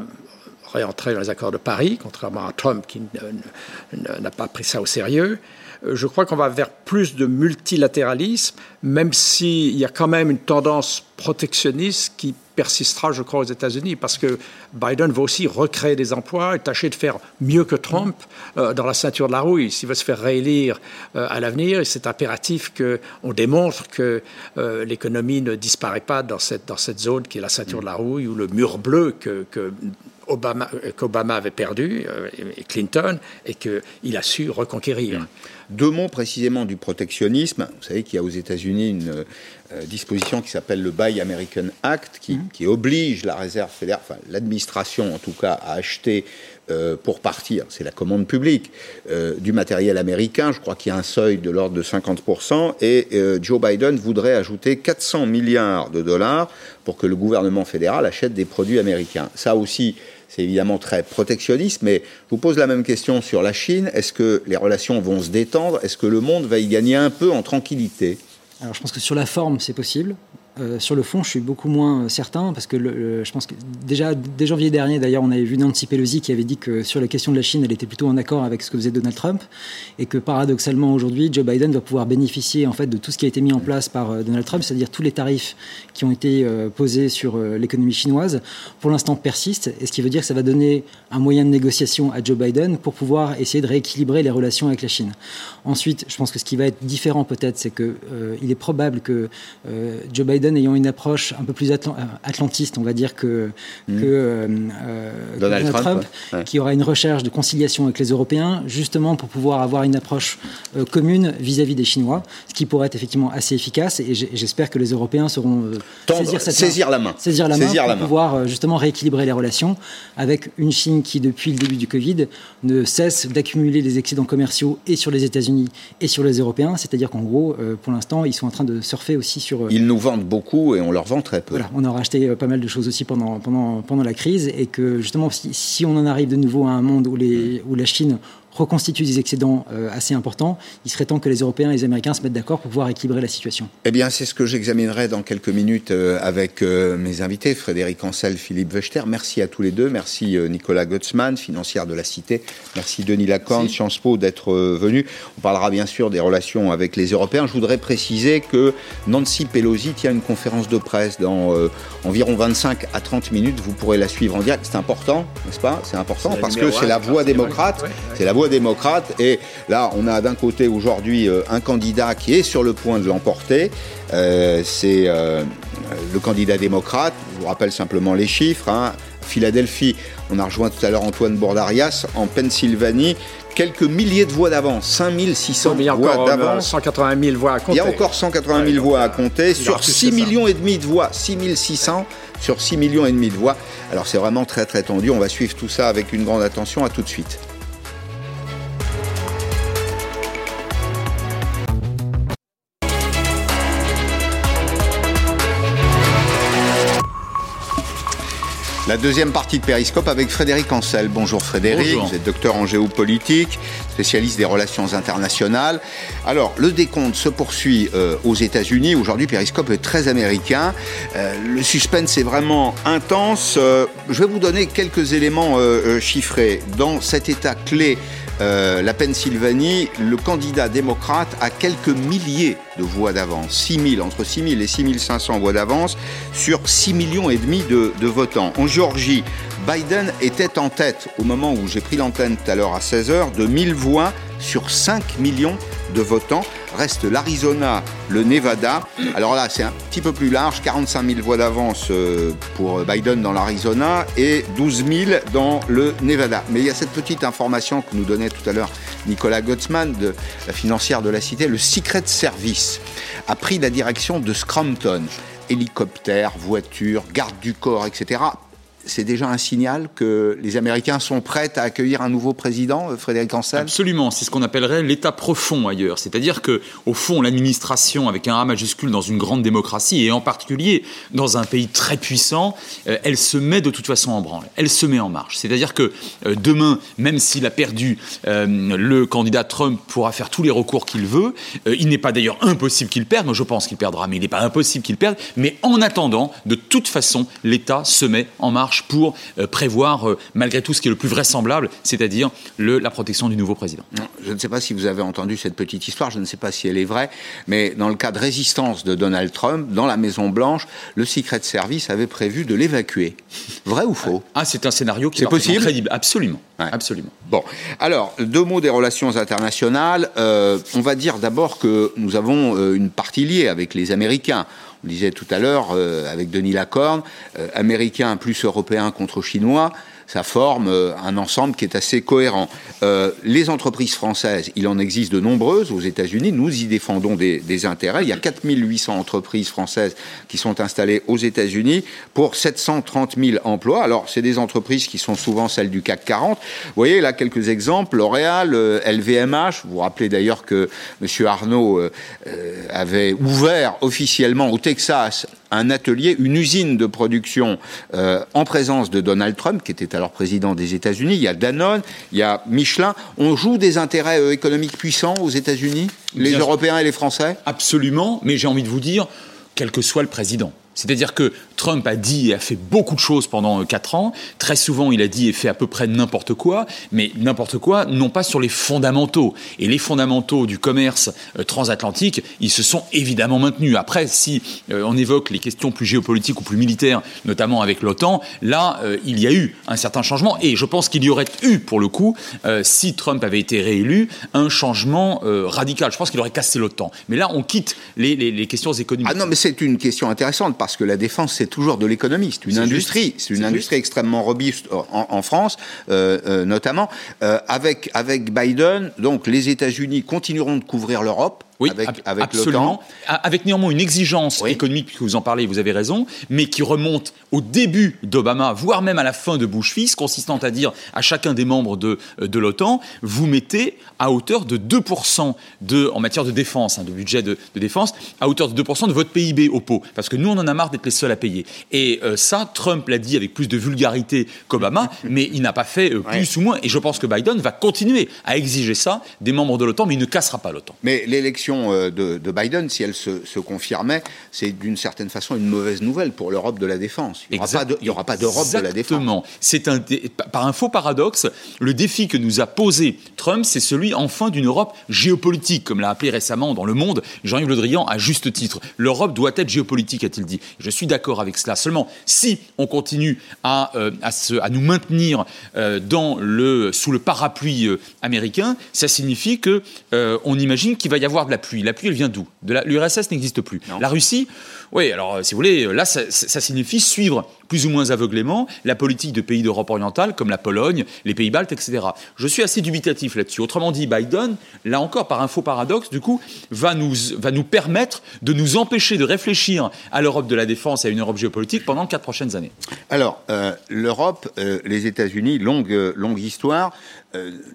réentrer dans les accords de Paris, contrairement à Trump qui n'a pas pris ça au sérieux. Euh, je crois qu'on va vers plus de multilatéralisme, même s'il y a quand même une tendance protectionniste qui persistera, je crois, aux États-Unis, parce que Biden va aussi recréer des emplois et tâcher de faire mieux que Trump euh, dans la ceinture de la rouille. S'il veut se faire réélire euh, à l'avenir, c'est impératif qu'on démontre que l'économie ne disparaît pas dans cette, dans cette zone qui est la ceinture de la rouille ou le mur bleu que, que qu'Obama avait perdu, et Clinton, et qu'il a su reconquérir. Deux mots précisément du protectionnisme. Vous savez qu'il y a aux États-Unis une euh, disposition qui s'appelle le Buy American Act, qui, mmh. oblige la réserve fédérale, enfin l'administration en tout cas, à acheter euh, pour partir, c'est la commande publique, euh, du matériel américain. Je crois qu'il y a un seuil de l'ordre de 50%. Et Joe Biden voudrait ajouter 400 milliards de dollars pour que le gouvernement fédéral achète des produits américains. Ça aussi, c'est évidemment très protectionniste, mais je vous pose la même question sur la Chine. Est-ce que les relations vont se détendre? Est-ce que le monde va y gagner un peu en tranquillité? Alors je pense que sur la forme, c'est possible. Euh, sur le fond, je suis beaucoup moins euh, certain parce que je pense que déjà dès janvier dernier, d'ailleurs, on avait vu Nancy Pelosi qui avait dit que sur la question de la Chine, elle était plutôt en accord avec ce que faisait Donald Trump et que paradoxalement aujourd'hui, Joe Biden va pouvoir bénéficier en fait de tout ce qui a été mis en place par euh, Donald Trump, c'est-à-dire tous les tarifs qui ont été posés sur l'économie chinoise, pour l'instant persistent et ce qui veut dire que ça va donner un moyen de négociation à Joe Biden pour pouvoir essayer de rééquilibrer les relations avec la Chine. Ensuite, je pense que ce qui va être différent peut-être, c'est que il est probable que Joe Biden ayant une approche un peu plus euh, atlantiste, on va dire, que, hmm. euh, euh, Donald, Trump, qui aura une recherche de conciliation avec les Européens, justement pour pouvoir avoir une approche commune vis-à-vis des Chinois, ce qui pourrait être effectivement assez efficace. Et j'espère que les Européens sauront saisir, cette saisir la main, saisir la main pour pouvoir justement rééquilibrer les relations avec une Chine qui, depuis le début du Covid, ne cesse d'accumuler des excédents commerciaux et sur les États-Unis et sur les Européens. C'est-à-dire qu'en gros, pour l'instant, ils sont en train de surfer aussi sur. Ils nous vendent beaucoup beaucoup et on leur vend très peu. On a racheté euh, pas mal de choses aussi pendant, pendant, pendant la crise et que justement, si, si, on en arrive de nouveau à un monde où, les, où la Chine reconstitue des excédents euh, assez importants. Il serait temps que les Européens et les Américains se mettent d'accord pour pouvoir équilibrer la situation. Eh bien, c'est ce que j'examinerai dans quelques minutes euh, avec euh, mes invités, Frédéric Ancel, Philippe Wechter. Merci à tous les deux. Merci Nicolas Gottsman, financière de la Cité. Merci Denis Lacorne, Sciences Po, d'être venu. On parlera bien sûr des relations avec les Européens. Je voudrais préciser que Nancy Pelosi tient une conférence de presse dans environ 25 à 30 minutes. Vous pourrez la suivre en direct. C'est important, n'est-ce pas? C'est important parce que c'est la voix démocrate. C'est la voix démocrate. Et là, on a d'un côté aujourd'hui euh, un candidat qui est sur le point de l'emporter. Euh, c'est euh, le candidat démocrate. Je vous rappelle simplement les chiffres. Hein. Philadelphie, on a rejoint tout à l'heure Antoine Bordarias. En Pennsylvanie, quelques milliers de voix d'avance, 5600 voix d'avance. 180 000 voix à compter. Il y a encore 180 000 voix à compter sur 6 millions et demi de voix, 6600 sur 6 millions et demi de voix. Alors c'est vraiment très très tendu. On va suivre tout ça avec une grande attention. À tout de suite. La deuxième partie de Périscope avec Frédéric Ancel. Bonjour Frédéric, vous êtes docteur en géopolitique, spécialiste des relations internationales. Alors, le décompte se poursuit euh, aux États-Unis. Aujourd'hui, Périscope est très américain. Euh, le suspense est vraiment intense. Euh, je vais vous donner quelques éléments chiffrés. Dans cet état clé euh, la Pennsylvanie, le candidat démocrate a quelques milliers de voix d'avance, 6 000, entre 6 000 et 6 500 voix d'avance sur 6 millions et demi de, votants. En Géorgie, Biden était en tête au moment où j'ai pris l'antenne tout à l'heure à 16 h de 1000 voix sur 5 millions de votants. Reste l'Arizona, le Nevada. Alors là, c'est un petit peu plus large, 45 000 voix d'avance euh, pour Biden dans l'Arizona et 12 000 dans le Nevada. Mais il y a cette petite information que nous donnait tout à l'heure Nicolas Gottsman, de la financière de la Cité. Le Secret Service a pris la direction de Scranton. Hélicoptères, voitures, garde du corps, etc c'est déjà un signal que les Américains sont prêts à accueillir un nouveau président, euh, Frédéric Ansel? Absolument, c'est ce qu'on appellerait l'état profond ailleurs. C'est-à-dire que, au fond, l'administration, avec un A majuscule dans une grande démocratie, et en particulier dans un pays très puissant, euh, elle se met de toute façon en branle, elle se met en marche. C'est-à-dire que euh, demain, même s'il a perdu, le candidat Trump pourra faire tous les recours qu'il veut. il n'est pas d'ailleurs impossible qu'il perde, moi je pense qu'il perdra, mais il n'est pas impossible qu'il perde. Mais en attendant, de toute façon, l'État se met en marche pour euh, prévoir, euh, malgré tout, ce qui est le plus vraisemblable, c'est-à-dire la protection du nouveau président. Je ne sais pas si vous avez entendu cette petite histoire, je ne sais pas si elle est vraie, mais dans le cas de résistance de Donald Trump, dans la Maison-Blanche, le Secret Service avait prévu de l'évacuer. Vrai ou faux? Ah, c'est un scénario qui est, possible? crédible, absolument. Absolument. Bon, alors, deux mots des relations internationales. Euh, on va dire d'abord que nous avons une partie liée avec les Américains. On disait tout à l'heure euh, avec Denis Lacorne, euh, américain plus européen contre chinois ça forme euh, un ensemble qui est assez cohérent. Euh, les entreprises françaises, il en existe de nombreuses aux États-Unis. Nous y défendons des, intérêts. Il y a 4800 entreprises françaises qui sont installées aux États-Unis pour 730 000 emplois. Alors, c'est des entreprises qui sont souvent celles du CAC 40. Vous voyez là quelques exemples. L'Oréal, LVMH. Euh, vous vous rappelez d'ailleurs que M. Arnaud avait ouvert officiellement au Texas un atelier, une usine de production euh, en présence de Donald Trump, qui était alors président des États-Unis. Il y a Danone, il y a Michelin. On joue des intérêts euh, économiques puissants aux États-Unis, les Européens et les Français? Absolument, mais j'ai envie de vous dire, quel que soit le président. C'est-à-dire que Trump a dit et a fait beaucoup de choses pendant euh, quatre ans. Très souvent, il a dit et fait à peu près n'importe quoi, mais n'importe quoi, non pas sur les fondamentaux. Et les fondamentaux du commerce euh, transatlantique, ils se sont évidemment maintenus. Après, si euh, on évoque les questions plus géopolitiques ou plus militaires, notamment avec l'OTAN, là, il y a eu un certain changement. Et je pense qu'il y aurait eu, pour le coup, si Trump avait été réélu, un changement radical. Je pense qu'il aurait cassé l'OTAN. Mais là, on quitte les, questions économiques. Ah non, mais c'est une question intéressante que la défense, c'est toujours de l'économie. C'est une industrie. C'est une industrie extrêmement robuste en, France, euh, euh, notamment. Euh, avec, avec Biden, donc les États-Unis continueront de couvrir l'Europe oui, avec, avec absolument. Avec néanmoins une exigence économique, puisque vous en parlez, vous avez raison, mais qui remonte au début d'Obama, voire même à la fin de Bush fils, consistant à dire à chacun des membres de, de l'OTAN, vous mettez à hauteur de 2% de, en matière de défense, hein, de budget de, défense, à hauteur de 2% de votre PIB au pot. Parce que nous, on en a marre d'être les seuls à payer. Et euh, ça, Trump l'a dit avec plus de vulgarité qu'Obama, mais il n'a pas fait euh, plus ou moins. Et je pense que Biden va continuer à exiger ça des membres de l'OTAN, mais il ne cassera pas l'OTAN. Mais l'élection euh, de, Biden, si elle se, confirmait, c'est d'une certaine façon une mauvaise nouvelle pour l'Europe de la défense. Il n'y aura pas d'Europe de, la défense. Exactement. C'est un, par un faux paradoxe, le défi que nous a posé Trump, c'est celui enfin d'une Europe géopolitique, comme l'a appelé récemment dans Le Monde Jean-Yves Le Drian à juste titre. L'Europe doit être géopolitique, a-t-il dit. Je suis d'accord avec cela. Seulement, si on continue à, euh, à, nous maintenir euh, dans le, sous le parapluie américain, ça signifie que on imagine qu'il va y avoir de la pluie. La pluie, elle vient d'où? L'URSS n'existe plus. La Russie, oui, alors euh, si vous voulez, là, ça, signifie suivre plus ou moins aveuglément la politique de pays d'Europe orientale, comme la Pologne, les pays baltes, etc. Je suis assez dubitatif là-dessus. Autrement dit, Biden, là encore, par un faux paradoxe, du coup, va nous, va nous permettre de nous empêcher de réfléchir à l'Europe de la défense et à une Europe géopolitique pendant quatre prochaines années. Alors, euh, l'Europe, euh, les États-Unis, longue, longue histoire.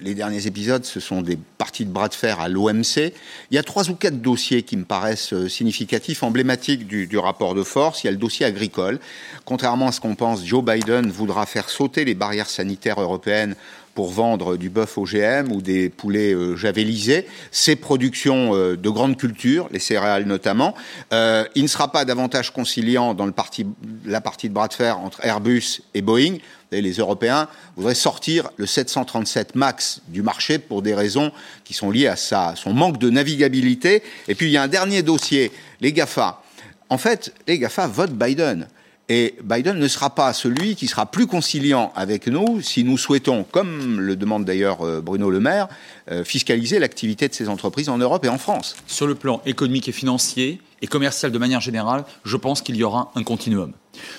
Les derniers épisodes, ce sont des parties de bras de fer à l'OMC. Il y a trois ou quatre dossiers qui me paraissent significatifs, emblématiques du, rapport de force. Il y a le dossier agricole. Contrairement à ce qu'on pense, Joe Biden voudra faire sauter les barrières sanitaires européennes pour vendre du bœuf OGM ou des poulets euh, javelisés, ces productions euh, de grandes cultures, les céréales notamment. Euh, il ne sera pas davantage conciliant dans la partie de bras de fer entre Airbus et Boeing. Les Européens voudraient sortir le 737 MAX du marché pour des raisons qui sont liées à son manque de navigabilité. Et puis il y a un dernier dossier, les GAFA. En fait, les GAFA votent Biden. Et Biden ne sera pas celui qui sera plus conciliant avec nous si nous souhaitons, comme le demande d'ailleurs euh, Bruno Le Maire, euh, fiscaliser l'activité de ces entreprises en Europe et en France. Sur le plan économique et financier et commercial de manière générale, je pense qu'il y aura un continuum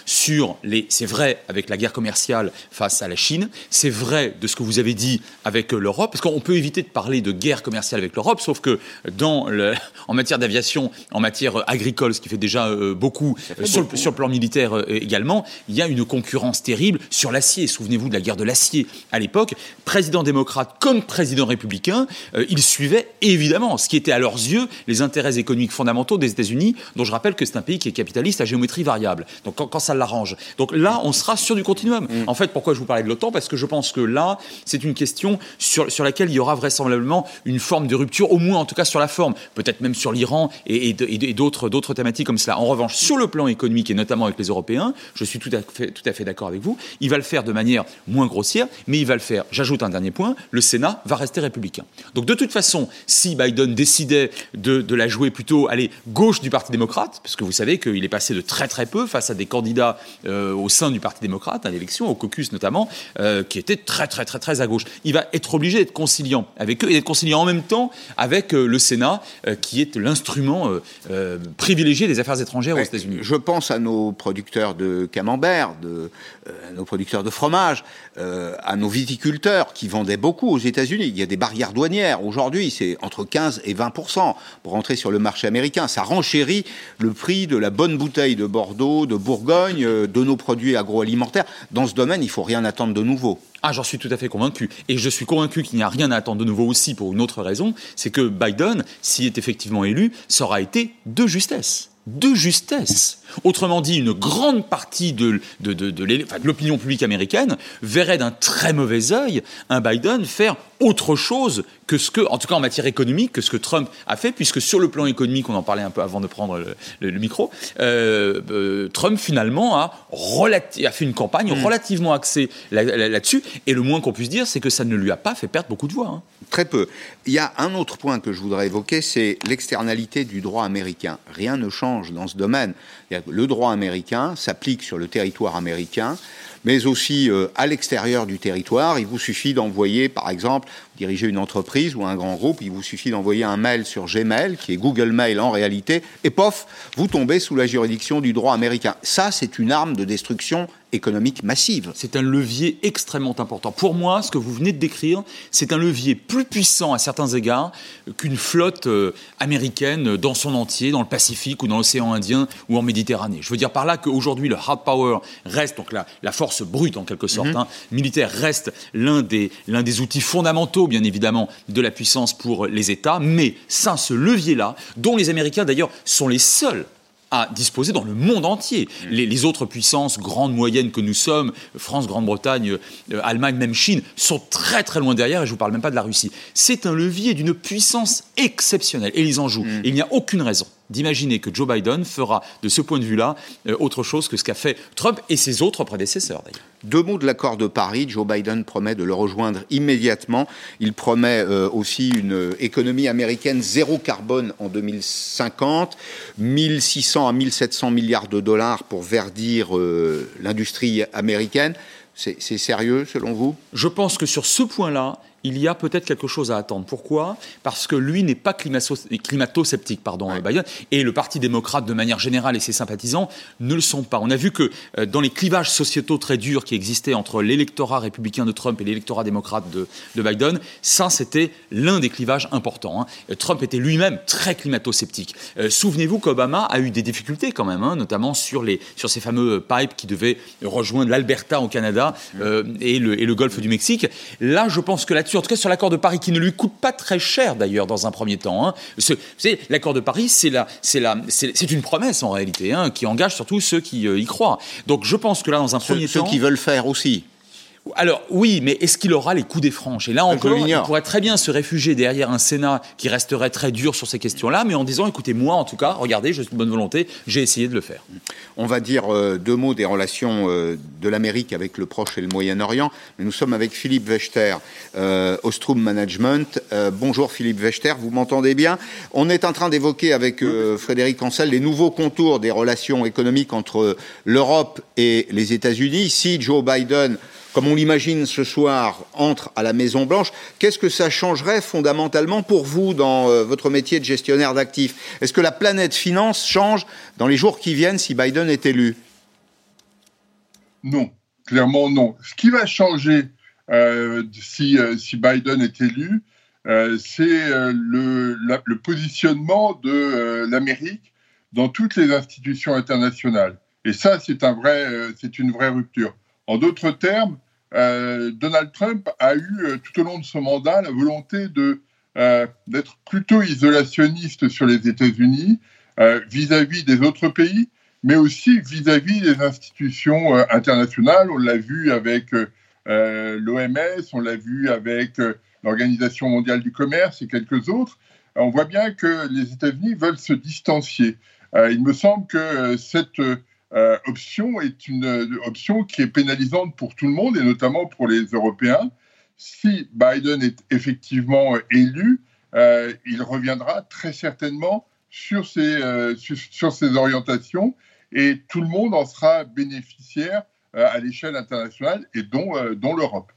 sur les. C'est vrai avec la guerre commerciale face à la Chine, c'est vrai de ce que vous avez dit avec euh, l'Europe, parce qu'on peut éviter de parler de guerre commerciale avec l'Europe, sauf que dans le, en matière d'aviation, en matière agricole, ce qui fait déjà euh, beaucoup, euh, sur, Le, plan militaire également, il y a une concurrence terrible sur l'acier. Souvenez-vous de la guerre de l'acier à l'époque. Président démocrate comme président républicain, ils suivaient évidemment ce qui était à leurs yeux les intérêts économiques fondamentaux des États-Unis, dont je rappelle que c'est un pays qui est capitaliste à géométrie variable. Donc quand, ça l'arrange. Donc là, on sera sur du continuum. Mm. En fait, pourquoi je vous parlais de l'OTAN? Parce que je pense que là, c'est une question sur, sur laquelle il y aura vraisemblablement une forme de rupture, au moins en tout cas sur la forme, peut-être même sur l'Iran et, et, d'autres, d'autres thématiques comme cela. En revanche, sur le plan économique et notamment avec les Européens, je suis tout à fait, tout à fait d'accord avec vous, il va le faire de manière moins grossière, mais il va le faire, j'ajoute un dernier point, le Sénat va rester républicain. Donc de toute façon, si Biden décidait de, de la jouer plutôt, allez, gauche du Parti démocrate, parce que vous savez qu'il est passé de très très peu face à des candidat euh, au sein du Parti démocrate à l'élection, au caucus notamment, euh, qui était très très très très à gauche. Il va être obligé d'être conciliant avec eux et d'être conciliant en même temps avec euh, le Sénat, qui est l'instrument privilégié des affaires étrangères aux États-Unis. Je pense à nos producteurs de camembert, de, à nos producteurs de fromage, à nos viticulteurs qui vendaient beaucoup aux États-Unis. Il y a des barrières douanières. Aujourd'hui, c'est entre 15 et 20 pour rentrer sur le marché américain. Ça renchérit le prix de la bonne bouteille de Bordeaux, de Bourgogne, euh, de nos produits agroalimentaires. Dans ce domaine, il faut rien attendre de nouveau. Ah, j'en suis tout à fait convaincu. Et je suis convaincu qu'il n'y a rien à attendre de nouveau aussi pour une autre raison, c'est que Biden, s'il est effectivement élu, aura été de justesse de justesse. Autrement dit, une grande partie de, l'opinion publique américaine verrait d'un très mauvais œil un Biden faire autre chose que ce que, en tout cas en matière économique, que ce que Trump a fait, puisque sur le plan économique, on en parlait un peu avant de prendre le, micro, euh, euh, Trump finalement a, a, fait une campagne mm. relativement axée là-dessus, et le moins qu'on puisse dire, c'est que ça ne lui a pas fait perdre beaucoup de voix. Hein. Très peu. Il y a un autre point que je voudrais évoquer, c'est l'externalité du droit américain. Rien ne change dans ce domaine. Le droit américain s'applique sur le territoire américain mais aussi euh, à l'extérieur du territoire. Il vous suffit d'envoyer, par exemple, diriger une entreprise ou un grand groupe, il vous suffit d'envoyer un mail sur Gmail, qui est Google Mail en réalité, et pof, vous tombez sous la juridiction du droit américain. Ça, c'est une arme de destruction économique massive. C'est un levier extrêmement important. Pour moi, ce que vous venez de décrire, c'est un levier plus puissant à certains égards qu'une flotte euh, américaine dans son entier, dans le Pacifique ou dans l'océan Indien ou en Méditerranée. Je veux dire par là qu'aujourd'hui, le hard power reste, donc la, la force brute en quelque sorte, mhm. hein, militaire, reste l'un des, l'un des outils fondamentaux, bien évidemment, de la puissance pour les États, mais sans ce levier-là, dont les Américains d'ailleurs sont les seuls à disposer dans le monde entier. Mm. Les, autres puissances, grandes, moyennes que nous sommes, France, Grande-Bretagne, euh, Allemagne, même Chine, sont très très loin derrière, et je ne vous parle même pas de la Russie. C'est un levier d'une puissance exceptionnelle, et ils en jouent. Mm. il n'y a aucune raison d'imaginer que Joe Biden fera de ce point de vue-là euh, autre chose que ce qu'a fait Trump et ses autres prédécesseurs d'ailleurs. Deux mots de l'accord de Paris. Joe Biden promet de le rejoindre immédiatement. Il promet euh, aussi une économie américaine zéro carbone en 2050, 1600 à 1700 milliards de dollars pour verdir euh, l'industrie américaine. C'est sérieux selon vous? Je pense que sur ce point-là, il y a peut-être quelque chose à attendre. Pourquoi? Parce que lui n'est pas climato-sceptique, pardon, Biden, et le Parti démocrate, de manière générale, et ses sympathisants ne le sont pas. On a vu que euh, dans les clivages sociétaux très durs qui existaient entre l'électorat républicain de Trump et l'électorat démocrate de, Biden, ça, c'était l'un des clivages importants. Hein. Trump était lui-même très climato-sceptique. Euh, souvenez-vous qu'Obama a eu des difficultés quand même, hein, notamment sur, les, sur ces fameux pipes qui devaient rejoindre l'Alberta au Canada euh, et, le, et le golfe du Mexique. Là, je pense que là-dessus, en tout cas sur l'accord de Paris, qui ne lui coûte pas très cher d'ailleurs dans un premier temps. Hein. vous savez, l'accord de Paris, c'est une promesse en réalité, hein, qui engage surtout ceux qui euh, y croient. Donc je pense que là, dans un premier temps, ceux qui veulent faire aussi. Alors oui, mais est-ce qu'il aura les coups des franches Et là encore, il pourrait très bien se réfugier derrière un Sénat qui resterait très dur sur ces questions-là, mais en disant, écoutez, moi en tout cas, regardez, je suis de bonne volonté, j'ai essayé de le faire. On va dire euh, deux mots des relations euh, de l'Amérique avec le Proche et le Moyen-Orient, mais nous sommes avec Philippe Wechter, euh, Ostrom Management. Euh, bonjour Philippe Wechter, vous m'entendez bien? On est en train d'évoquer avec Frédéric Ancel les nouveaux contours des relations économiques entre l'Europe et les États-Unis. Si Joe Biden comme on l'imagine ce soir, entre à la Maison-Blanche, qu'est-ce que ça changerait fondamentalement pour vous dans euh, votre métier de gestionnaire d'actifs? Est-ce que la planète finance change dans les jours qui viennent si Biden est élu? Non, clairement non. Ce qui va changer euh, si, euh, si, Biden est élu, c'est le, positionnement de l'Amérique dans toutes les institutions internationales. Et ça, c'est un vrai, une vraie rupture. En d'autres termes, euh, Donald Trump a eu euh, tout au long de son mandat la volonté euh, d'être plutôt isolationniste sur les États-Unis vis-à-vis des autres pays, mais aussi vis-à-vis des institutions internationales. On l'a vu avec l'OMS, on l'a vu avec l'Organisation mondiale du commerce et quelques autres. On voit bien que les États-Unis veulent se distancier. il me semble que cette euh, option est une euh, option qui est pénalisante pour tout le monde et notamment pour les Européens. Si Biden est effectivement euh, élu, il reviendra très certainement sur ses, sur, orientations et tout le monde en sera bénéficiaire à l'échelle internationale et dont, dont l'Europe.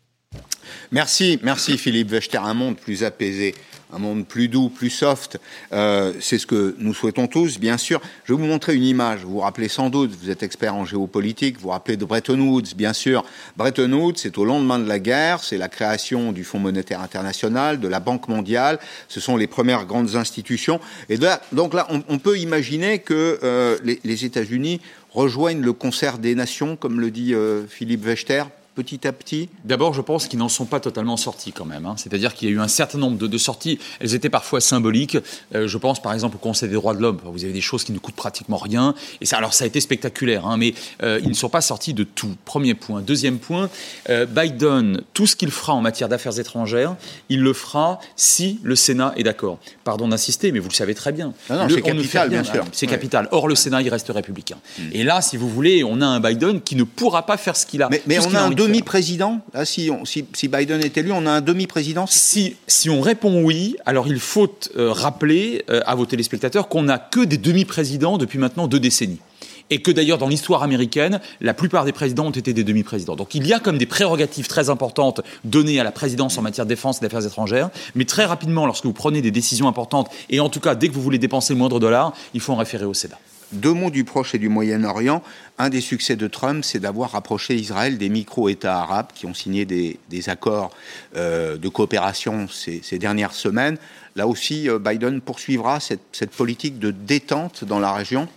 Merci, merci Philippe Wechter. Un monde plus apaisé, un monde plus doux, plus soft. Euh, c'est ce que nous souhaitons tous, bien sûr. Je vais vous montrer une image. Vous vous rappelez sans doute, vous êtes expert en géopolitique, vous vous rappelez de Bretton Woods, bien sûr. Bretton Woods, c'est au lendemain de la guerre, c'est la création du Fonds monétaire international, de la Banque mondiale. Ce sont les premières grandes institutions. Et donc là, on, peut imaginer que euh, les, États-Unis rejoignent le concert des nations, comme le dit euh, Philippe Wechter, petit à petit D'abord, je pense qu'ils n'en sont pas totalement sortis quand même. Hein. C'est-à-dire qu'il y a eu un certain nombre de, sorties. Elles étaient parfois symboliques. Euh, je pense par exemple au Conseil des droits de l'homme. Vous avez des choses qui ne coûtent pratiquement rien. Et ça, alors ça a été spectaculaire, hein, mais euh, ils ne sont pas sortis de tout. Premier point. Deuxième point, euh, Biden, tout ce qu'il fera en matière d'affaires étrangères, il le fera si le Sénat est d'accord. Pardon d'insister, mais vous le savez très bien. c'est capital, bien sûr. C'est capital. Or, le Sénat, il reste républicain. Hmm. Et là, si vous voulez, on a un Biden qui ne pourra pas faire ce qu'il a. Mais, mais on a un demi-président si, Biden est élu, on a un demi-président si, on répond oui, alors il faut euh, rappeler euh, à vos téléspectateurs qu'on n'a que des demi-présidents depuis maintenant deux décennies et que d'ailleurs dans l'histoire américaine, la plupart des présidents ont été des demi-présidents. Donc il y a comme des prérogatives très importantes données à la présidence en matière de défense et d'affaires étrangères, mais très rapidement, lorsque vous prenez des décisions importantes, et en tout cas dès que vous voulez dépenser le moindre dollar, il faut en référer au Sénat. Deux mots du Proche et du Moyen-Orient. Un des succès de Trump, c'est d'avoir rapproché Israël des micro-États arabes qui ont signé des, accords euh, de coopération ces, dernières semaines. Là aussi, euh, Biden poursuivra cette politique de détente dans la région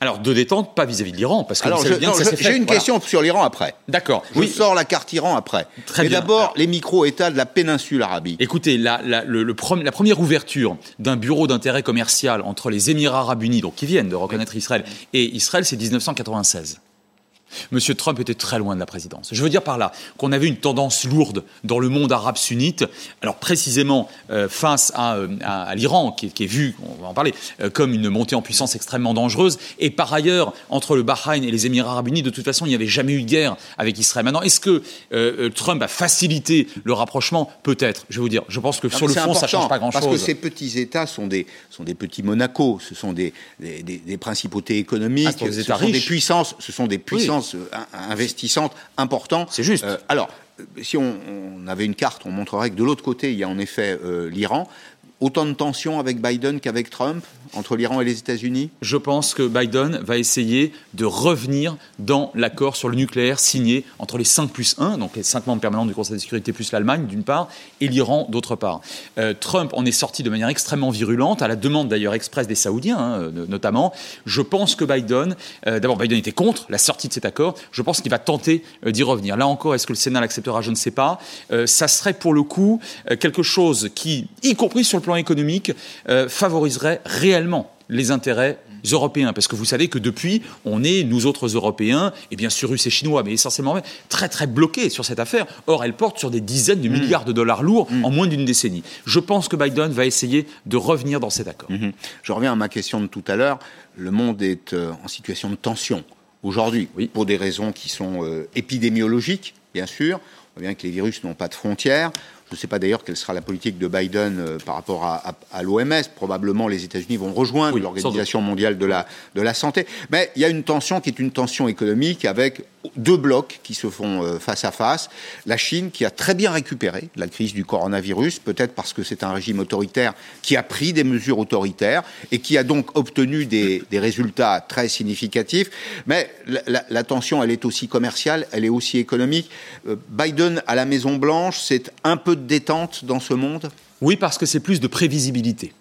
alors, de détente, pas vis-à-vis de l'Iran, parce que Alors, J'ai une question sur l'Iran après. D'accord. Je oui. sors la carte Iran après. Très Mais d'abord, les micro-États de la péninsule arabique. Écoutez, la, le, la première ouverture d'un bureau d'intérêt commercial entre les Émirats arabes unis, donc qui viennent de reconnaître Israël, et Israël, c'est 1996. Monsieur Trump était très loin de la présidence. Je veux dire par là qu'on avait une tendance lourde dans le monde arabe sunnite, alors précisément euh, face euh, à, l'Iran, qui, est vu, on va en parler, euh, comme une montée en puissance extrêmement dangereuse, et par ailleurs, entre le Bahreïn et les Émirats arabes unis, de toute façon, il n'y avait jamais eu de guerre avec Israël. Maintenant, est-ce que Trump a facilité le rapprochement? Peut-être. Je vais vous dire, je pense que sur le fond, ça ne change pas grand-chose. Parce que ces petits États sont des, sont des petits Monaco, ce sont des, des, principautés économiques, ah, ce sont des puissances, ce sont des puissances euh, investissante important. C'est juste. Euh, alors, si on, avait une carte, on montrerait que de l'autre côté, il y a en effet euh, l'Iran autant de tensions avec Biden qu'avec Trump entre l'Iran et les États-Unis? Je pense que Biden va essayer de revenir dans l'accord sur le nucléaire signé entre les 5 plus 1, donc les 5 membres permanents du Conseil de sécurité plus l'Allemagne d'une part, et l'Iran d'autre part. Euh, Trump en est sorti de manière extrêmement virulente, à la demande d'ailleurs expresse des Saoudiens hein, notamment. Je pense que Biden, euh, d'abord Biden était contre la sortie de cet accord, je pense qu'il va tenter euh, d'y revenir. Là encore, est-ce que le Sénat l'acceptera? Je ne sais pas. ça serait pour le coup quelque chose qui, y compris sur le plan économique, favoriserait réellement les intérêts européens. Parce que vous savez que depuis, on est, nous autres Européens, et bien sûr russes et chinois, mais essentiellement très très bloqués sur cette affaire. Or, elle porte sur des dizaines de mm. milliards de dollars lourds mm. en moins d'une décennie. Je pense que Biden va essayer de revenir dans cet accord. Mm-hmm. Je reviens à ma question de tout à l'heure. Le monde est euh, en situation de tension aujourd'hui, oui. pour des raisons qui sont euh, épidémiologiques, bien sûr. On voit bien que les virus n'ont pas de frontières. Je ne sais pas d'ailleurs quelle sera la politique de Biden euh, par rapport à, l'OMS. Probablement, les États-Unis vont rejoindre l'Organisation mondiale de la, de la santé. Mais il y a une tension qui est une tension économique avec deux blocs qui se font euh, face à face. La Chine, qui a très bien récupéré la crise du coronavirus, peut-être parce que c'est un régime autoritaire qui a pris des mesures autoritaires et qui a donc obtenu des, résultats très significatifs. Mais la, tension, elle est aussi commerciale, elle est aussi économique. Euh, Biden à la Maison-Blanche, c'est un peu de détente dans ce monde? Oui, parce que c'est plus de prévisibilité.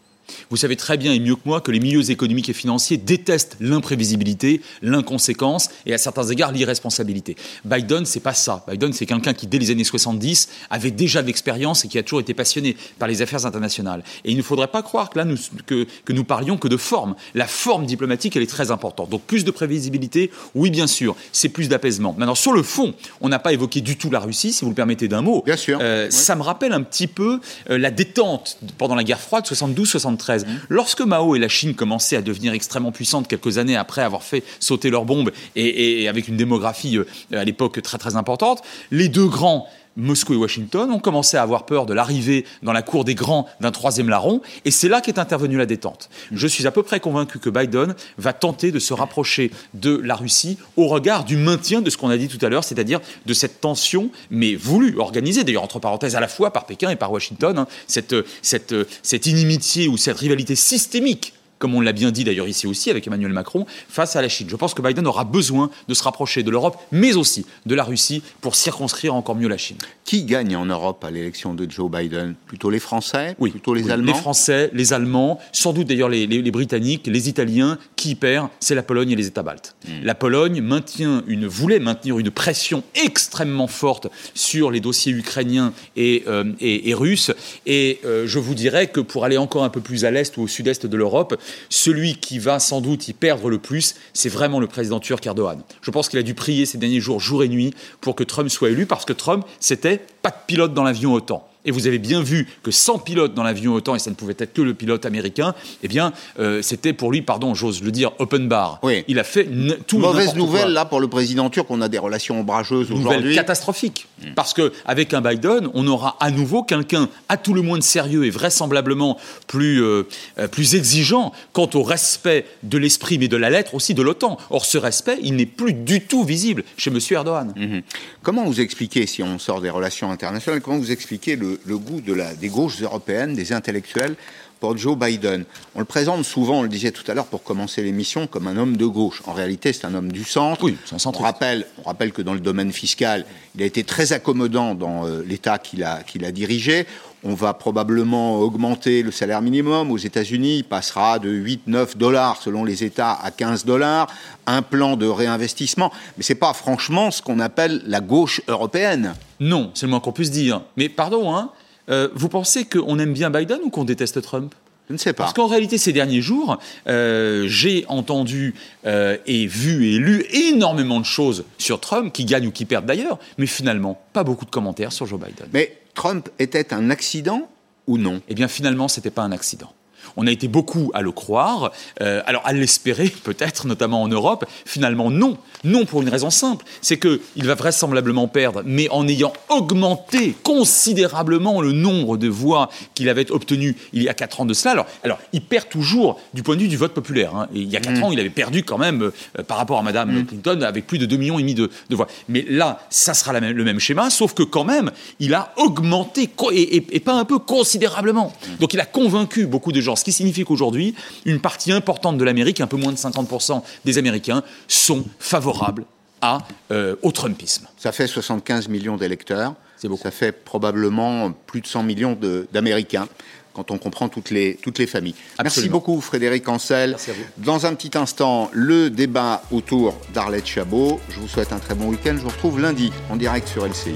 Vous savez très bien et mieux que moi que les milieux économiques et financiers détestent l'imprévisibilité, l'inconséquence et à certains égards l'irresponsabilité. Biden, c'est pas ça. Biden, c'est quelqu'un qui, dès les années 70, avait déjà de l'expérience et qui a toujours été passionné par les affaires internationales. Et il ne faudrait pas croire que là, nous, que, que nous parlions que de forme. La forme diplomatique, elle est très importante. Donc plus de prévisibilité, oui, bien sûr, c'est plus d'apaisement. Maintenant, sur le fond, on n'a pas évoqué du tout la Russie, si vous le permettez d'un mot. Bien sûr. Euh, ça me rappelle un petit peu euh, la détente pendant la guerre froide 72-73 Mmh. Lorsque Mao et la Chine commençaient à devenir extrêmement puissantes quelques années après avoir fait sauter leurs bombes et, avec une démographie euh, à l'époque très très importante, les deux grands Moscou et Washington ont commencé à avoir peur de l'arrivée dans la cour des grands d'un troisième larron, et c'est là qu'est intervenue la détente. Je suis à peu près convaincu que Biden va tenter de se rapprocher de la Russie au regard du maintien de ce qu'on a dit tout à l'heure, c'est-à-dire de cette tension, mais voulue, organisée d'ailleurs entre parenthèses à la fois par Pékin et par Washington, hein, cette, cette, cette inimitié ou cette rivalité systémique comme on l'a bien dit d'ailleurs ici aussi avec Emmanuel Macron, face à la Chine. Je pense que Biden aura besoin de se rapprocher de l'Europe, mais aussi de la Russie, pour circonscrire encore mieux la Chine. Qui gagne en Europe à l'élection de Joe Biden? Plutôt les Français? Oui. Plutôt les Allemands? Les Français, les Allemands, sans doute d'ailleurs les, Britanniques, les Italiens. Qui perd C'est la Pologne et les États baltes. Hmm. La Pologne maintient une, voulait maintenir une pression extrêmement forte sur les dossiers ukrainiens et, euh, et, russes. Et euh, je vous dirais que pour aller encore un peu plus à l'est ou au sud-est de l'Europe, celui qui va sans doute y perdre le plus, c'est vraiment le président turc Erdogan. Je pense qu'il a dû prier ces derniers jours, jour et nuit, pour que Trump soit élu, parce que Trump, c'était pas de pilote dans l'avion autant et vous avez bien vu que sans pilote dans l'avion autant, et ça ne pouvait être que le pilote américain, eh bien, euh, c'était pour lui, pardon, j'ose le dire, open bar. Oui. Il a fait tout Mauvaise nouvelle, là, pour le président turc, on a des relations ombrageuses aujourd'hui. Nouvelle catastrophique. Mm. Parce qu'avec un Biden, on aura à nouveau quelqu'un, à tout le moins de sérieux et vraisemblablement plus, euh, euh, plus exigeant quant au respect de l'esprit, mais de la lettre aussi de l'OTAN. Or, ce respect, il n'est plus du tout visible chez M. Erdogan. Mm-hmm. Comment vous expliquez, si on sort des relations internationales, comment vous expliquez le, le, goût de la, des gauches européennes, des intellectuels, pour Joe Biden. On le présente souvent, on le disait tout à l'heure pour commencer l'émission, comme un homme de gauche. En réalité, c'est un homme du centre. Oui, c'est un centre. On rappelle, on rappelle que dans le domaine fiscal, il a été très accommodant dans euh, l'État qu'il a, qu'il a dirigé. On va probablement augmenter le salaire minimum. Aux États-Unis, il passera de 8-9 dollars selon les États à 15 dollars. Un plan de réinvestissement. Mais c'est pas franchement ce qu'on appelle la gauche européenne. Non, c'est le moins qu'on puisse dire. Mais pardon, hein, euh, vous pensez qu'on aime bien Biden ou qu'on déteste Trump? Je ne sais pas. Parce qu'en réalité, ces derniers jours, euh, j'ai entendu euh, et vu et lu énormément de choses sur Trump, qui gagne ou qui perd d'ailleurs, mais finalement, pas beaucoup de commentaires sur Joe Biden. Mais Trump était un accident ou non? Eh bien, finalement, c'était pas un accident. On a été beaucoup à le croire, euh, alors à l'espérer peut-être, notamment en Europe. Finalement, non. Non pour une raison simple, c'est qu'il va vraisemblablement perdre, mais en ayant augmenté considérablement le nombre de voix qu'il avait obtenues il y a 4 ans de cela. Alors, alors il perd toujours du point de vue du vote populaire. Hein. Il y a 4 mm. ans, il avait perdu quand même euh, par rapport à Madame mm. Clinton avec plus de 2,5 millions et demi de, voix. Mais là, ça sera le même schéma, sauf que quand même, il a augmenté et, et pas un peu considérablement. Mm. Donc il a convaincu beaucoup de gens ce qui signifie qu'aujourd'hui, une partie importante de l'Amérique, un peu moins de 50% des Américains, sont favorables à, euh, au Trumpisme. Ça fait 75 millions d'électeurs. Ça fait probablement plus de 100 millions d'Américains quand on comprend toutes les, toutes les familles. Merci beaucoup Frédéric Ancel. Dans un petit instant, le débat autour d'Arlette Chabot. Je vous souhaite un très bon week-end. Je vous retrouve lundi en direct sur LCI.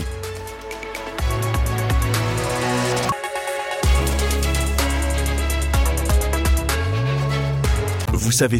Vous savez tout